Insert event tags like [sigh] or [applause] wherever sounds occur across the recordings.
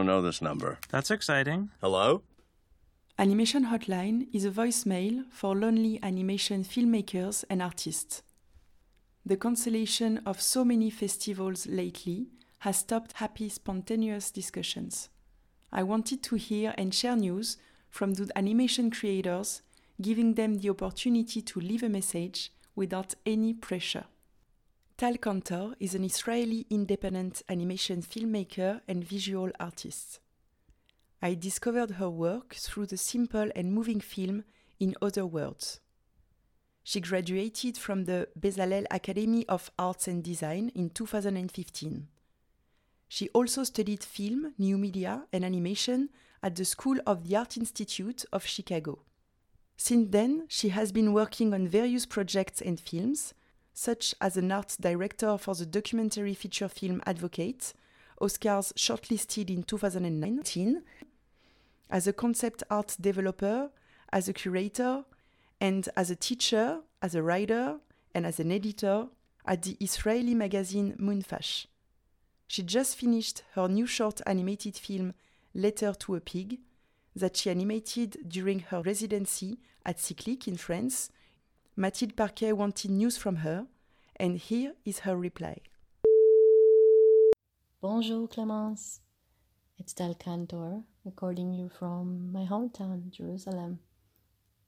don't know this number. That's exciting. Hello? Animation Hotline is a voicemail for lonely animation filmmakers and artists. The cancellation of so many festivals lately has stopped happy, spontaneous discussions. I wanted to hear and share news from the animation creators, giving them the opportunity to leave a message without any pressure. Tal Kantor is an Israeli independent animation filmmaker and visual artist. I discovered her work through the simple and moving film In Other Words. She graduated from the Bezalel Academy of Arts and Design in 2015. She also studied film, new media, and animation at the School of the Art Institute of Chicago. Since then, she has been working on various projects and films, such as an art director for the documentary feature film Advocate, Oscars shortlisted in 2019, as a concept art developer, as a curator, and as a teacher, as a writer, and as an editor at the Israeli magazine Moonfash. She just finished her new short animated film Letter to a Pig that she animated during her residency at Ciclic in France. Mathilde Parquet wanted news from her, and here is her reply. Bonjour Clémence, it's Tal Kantor, recording you from my hometown, Jerusalem.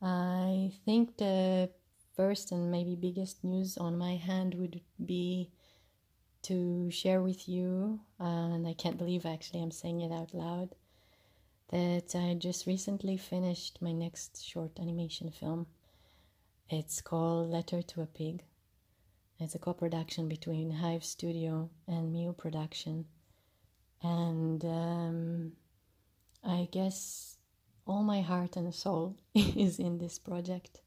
I think the first and maybe biggest news on my hand would be to share with you, and I can't believe actually I'm saying it out loud, that I just recently finished my next short animation film. It's called Letter to a Pig. It's a co production between Hive Studio and Miyu Production. And um, I guess all my heart and soul [laughs] is in this project.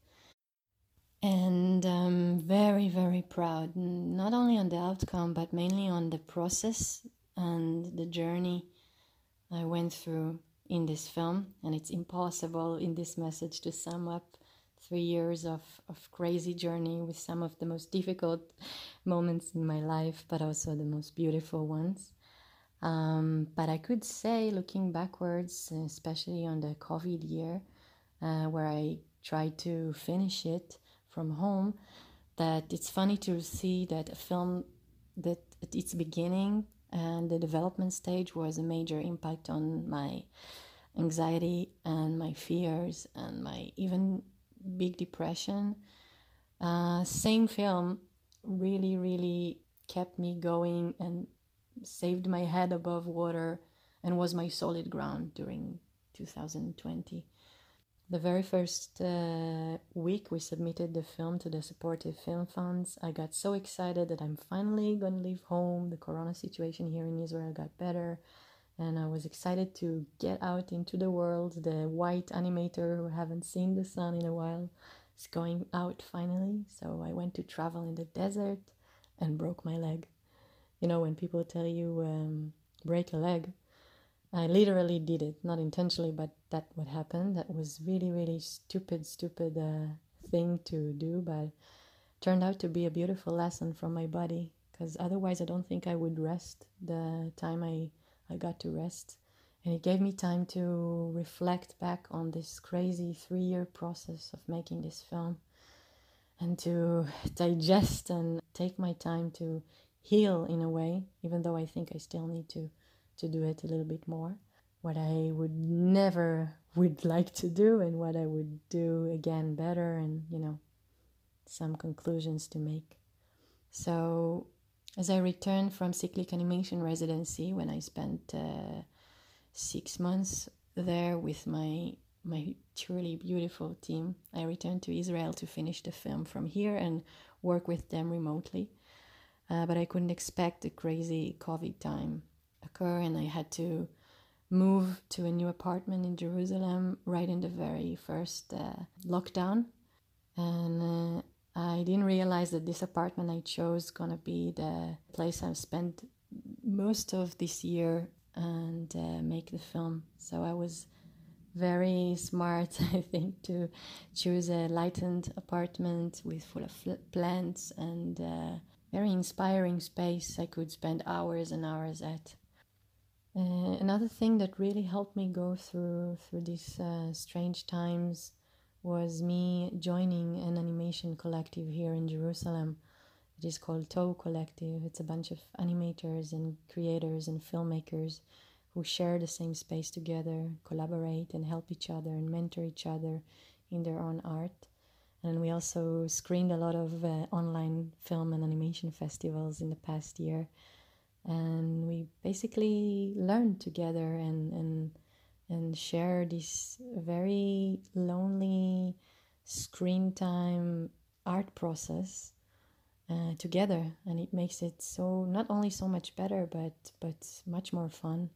And I'm very, very proud, not only on the outcome, but mainly on the process and the journey I went through in this film. And it's impossible in this message to sum up three years of, of crazy journey with some of the most difficult moments in my life, but also the most beautiful ones. Um, but I could say, looking backwards, especially on the COVID year, uh, where I tried to finish it from home, that it's funny to see that a film that at its beginning and the development stage was a major impact on my anxiety and my fears and my even big depression. Uh, same film really, really kept me going and saved my head above water and was my solid ground during 2020. The very first uh, week we submitted the film to the supportive film funds, I got so excited that I'm finally to leave home. The corona situation here in Israel got better, and I was excited to get out into the world. The white animator who haven't seen the sun in a while is going out finally. So I went to travel in the desert and broke my leg you know, when people tell you um, break a leg, I literally did it, not intentionally, but that what happened. That was really, really stupid, stupid uh, thing to do, but turned out to be a beautiful lesson from my body. Because otherwise, I don't think I would rest the time I I got to rest, and it gave me time to reflect back on this crazy three-year process of making this film, and to digest and take my time to heal in a way, even though I think I still need to to do it a little bit more. What I would never would [laughs] like to do and what I would do again better and you know some conclusions to make. So as I returned from Ciclic Animation residency when I spent uh, six months there with my my truly beautiful team, I returned to Israel to finish the film from here and work with them remotely. Uh, but I couldn't expect the crazy COVID time occur, and I had to move to a new apartment in Jerusalem right in the very first uh, lockdown, and uh, I didn't realize that this apartment I chose is gonna be the place I've spent most of this year and uh, make the film. So I was very smart, [laughs] I think, to choose a lightened apartment with full of plants and uh, very inspiring space I could spend hours and hours at. Uh, another thing that really helped me go through through these uh, strange times was me joining an animation collective here in Jerusalem. It is called Toe Collective. It's a bunch of animators and creators and filmmakers who share the same space together, collaborate and help each other and mentor each other in their own art. And we also screened a lot of uh, online film and animation festivals in the past year and we basically learn together and and and share this very lonely screen time art process uh, together. And it makes it so not only so much better but but much more fun.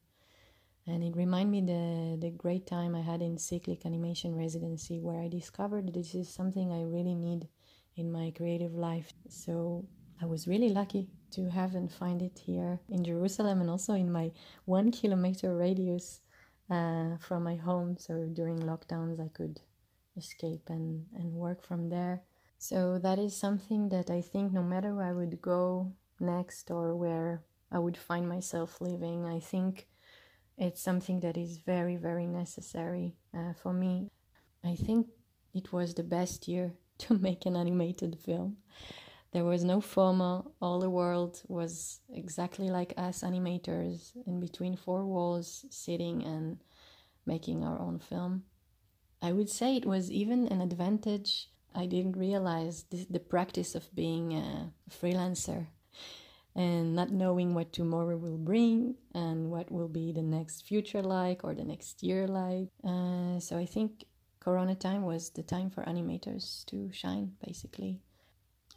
And it reminded me the the great time I had in Ciclic animation residency where I discovered this is something I really need in my creative life. So I was really lucky to have and find it here in Jerusalem and also in my one kilometer radius uh, from my home. So during lockdowns, I could escape and, and work from there. So that is something that I think no matter where I would go next or where I would find myself living, I think it's something that is very, very necessary uh, for me. I think it was the best year [laughs] to make an animated film. There was no FOMO. All the world was exactly like us animators in between four walls, sitting and making our own film. I would say it was even an advantage. I didn't realize this, the practice of being a freelancer and not knowing what tomorrow will bring and what will be the next future like or the next year like. Uh, so I think Corona time was the time for animators to shine, basically.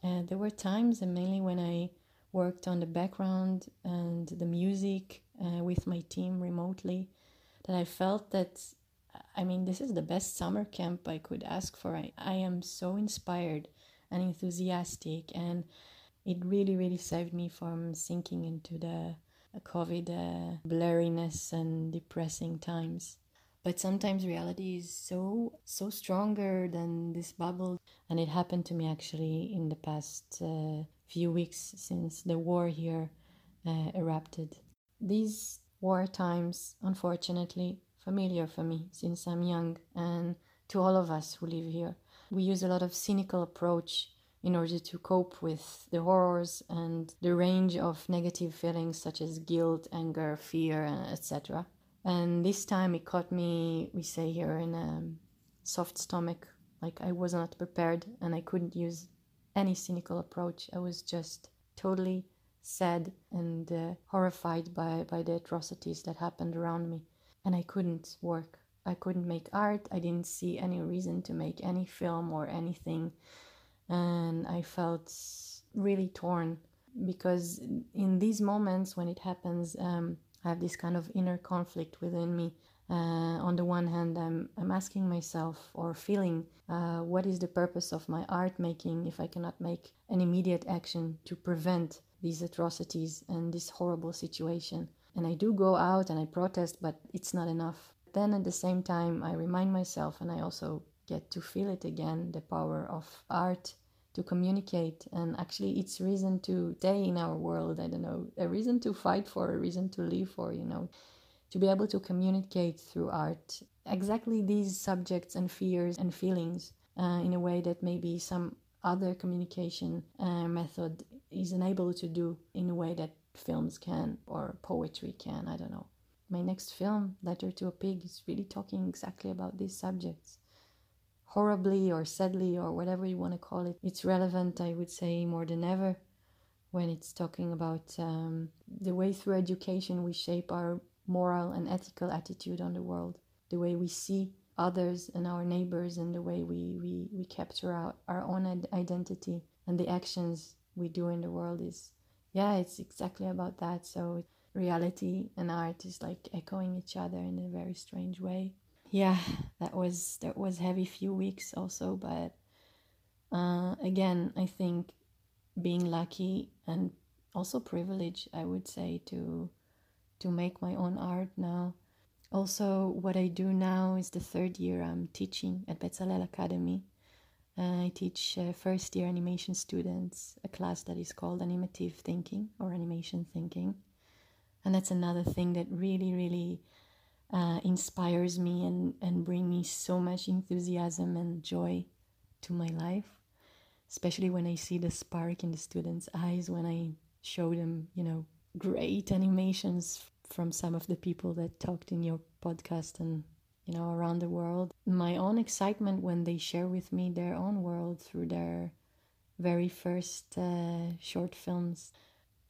Uh, there were times, and mainly when I worked on the background and the music uh, with my team remotely, that I felt that, I mean, this is the best summer camp I could ask for. I, I am so inspired and enthusiastic, and it really, really saved me from sinking into the COVID uh, blurriness and depressing times but sometimes reality is so so stronger than this bubble. And it happened to me actually in the past uh, few weeks since the war here uh, erupted. These war times unfortunately familiar for me since i'm young and to all of us who live here. We use a lot of cynical approach in order to cope with the horrors and the range of negative feelings such as guilt anger fear etc and this time it caught me, we say here, in a soft stomach. Like I was not prepared and I couldn't use any cynical approach. I was just totally sad and uh, horrified by, by the atrocities that happened around me. And I couldn't work. I couldn't make art. I didn't see any reason to make any film or anything. And I felt really torn because in these moments when it happens, um, I have this kind of inner conflict within me. Uh, on the one hand, I'm, I'm asking myself or feeling uh, what is the purpose of my art making if I cannot make an immediate action to prevent these atrocities and this horrible situation. And I do go out and I protest, but it's not enough. Then at the same time, I remind myself and I also get to feel it again the power of art to communicate. And actually it's reason to stay in our world i don't know a reason to fight for a reason to live for you know to be able to communicate through art. Exactly these subjects and fears and feelings uh, in a way that maybe some other communication uh, method is unable to do in a way that films can or poetry can i don't know. My next film letter to a pig is really talking exactly about these subjects horribly or sadly or whatever you want to call it, it's relevant, I would say, more than ever when it's talking about um, the way through education we shape our moral and ethical attitude on the world, the way we see others and our neighbors, and the way we, we, we capture our, our own identity and the actions we do in the world is, yeah, it's exactly about that. So reality and art is like echoing each other in a very strange way yeah, that was that was heavy few weeks also, but uh, again, I think being lucky and also privileged, I would say to to make my own art now. Also, what I do now is the third year I'm teaching at Bezalel Academy. Uh, I teach uh, first year animation students a class that is called animative thinking or animation thinking. And that's another thing that really, really uh, inspires me and, and bring me so much enthusiasm and joy to my life, especially when I see the spark in the students' eyes when I show them, you know, great animations from some of the people that talked in your podcast and you know around the world. My own excitement when they share with me their own world through their very first uh, short films.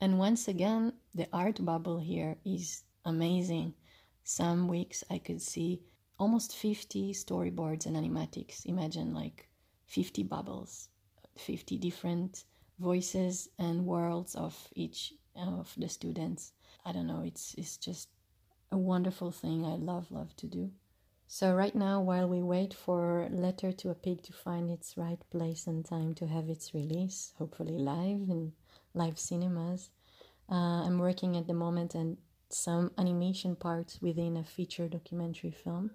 And once again the art bubble here is amazing some weeks i could see almost 50 storyboards and animatics. Imagine like 50 bubbles 50 different voices and worlds of each of the students. I don't know it's it's just a wonderful thing i love love to do. So right now while we wait for letter to a pig to find its right place and time to have its release hopefully live in live cinemas uh, i'm working at the moment and some animation parts within a feature documentary film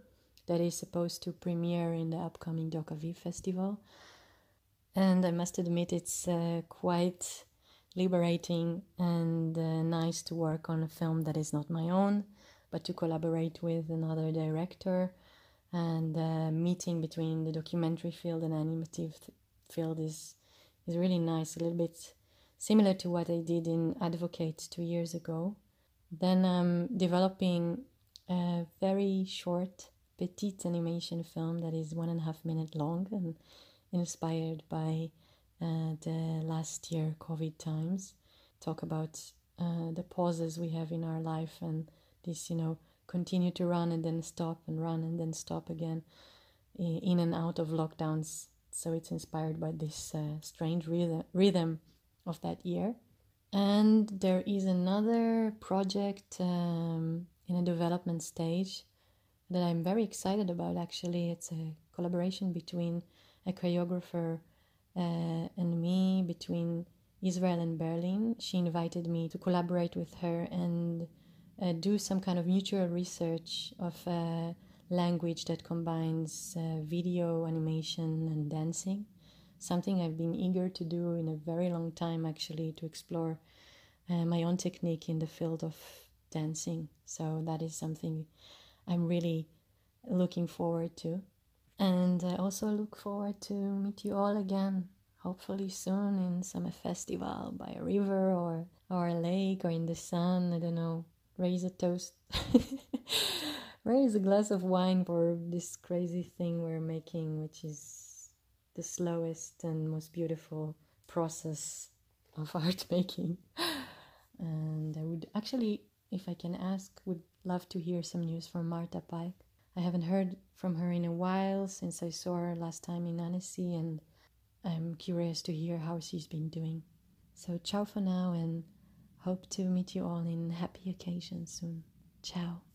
that is supposed to premiere in the upcoming Docaviv festival and i must admit it's uh, quite liberating and uh, nice to work on a film that is not my own, but to collaborate with another director. And uh, meeting between the documentary field and animative field is is really nice. A little bit similar to what I did in Advocate two years ago. Then I'm developing a very short, petite animation film that is one and a half minute long and inspired by uh, the last year COVID times, talk about uh, the pauses we have in our life and this, you know, continue to run and then stop and run and then stop again in and out of lockdowns. So it's inspired by this uh, strange rhythm, rhythm of that year. And there is another project um, in a development stage that I'm very excited about actually. It's a collaboration between a choreographer uh, and me between Israel and Berlin. She invited me to collaborate with her and uh, do some kind of mutual research of a language that combines uh, video, animation, and dancing. Something I've been eager to do in a very long time, actually, to explore uh, my own technique in the field of dancing. So that is something I'm really looking forward to. And I also look forward to meet you all again, hopefully soon in some festival by a river or, or a lake or in the sun. I don't know. Raise a toast. [laughs] Raise a glass of wine for this crazy thing we're making, which is the slowest and most beautiful process of [laughs] art making. And I would actually, if I can ask, would love to hear some news from Marta Pajek I haven't heard from her in a while since I saw her last time in Annecy, and I'm curious to hear how she's been doing. So, ciao for now, and hope to meet you all in happy occasions soon. Ciao.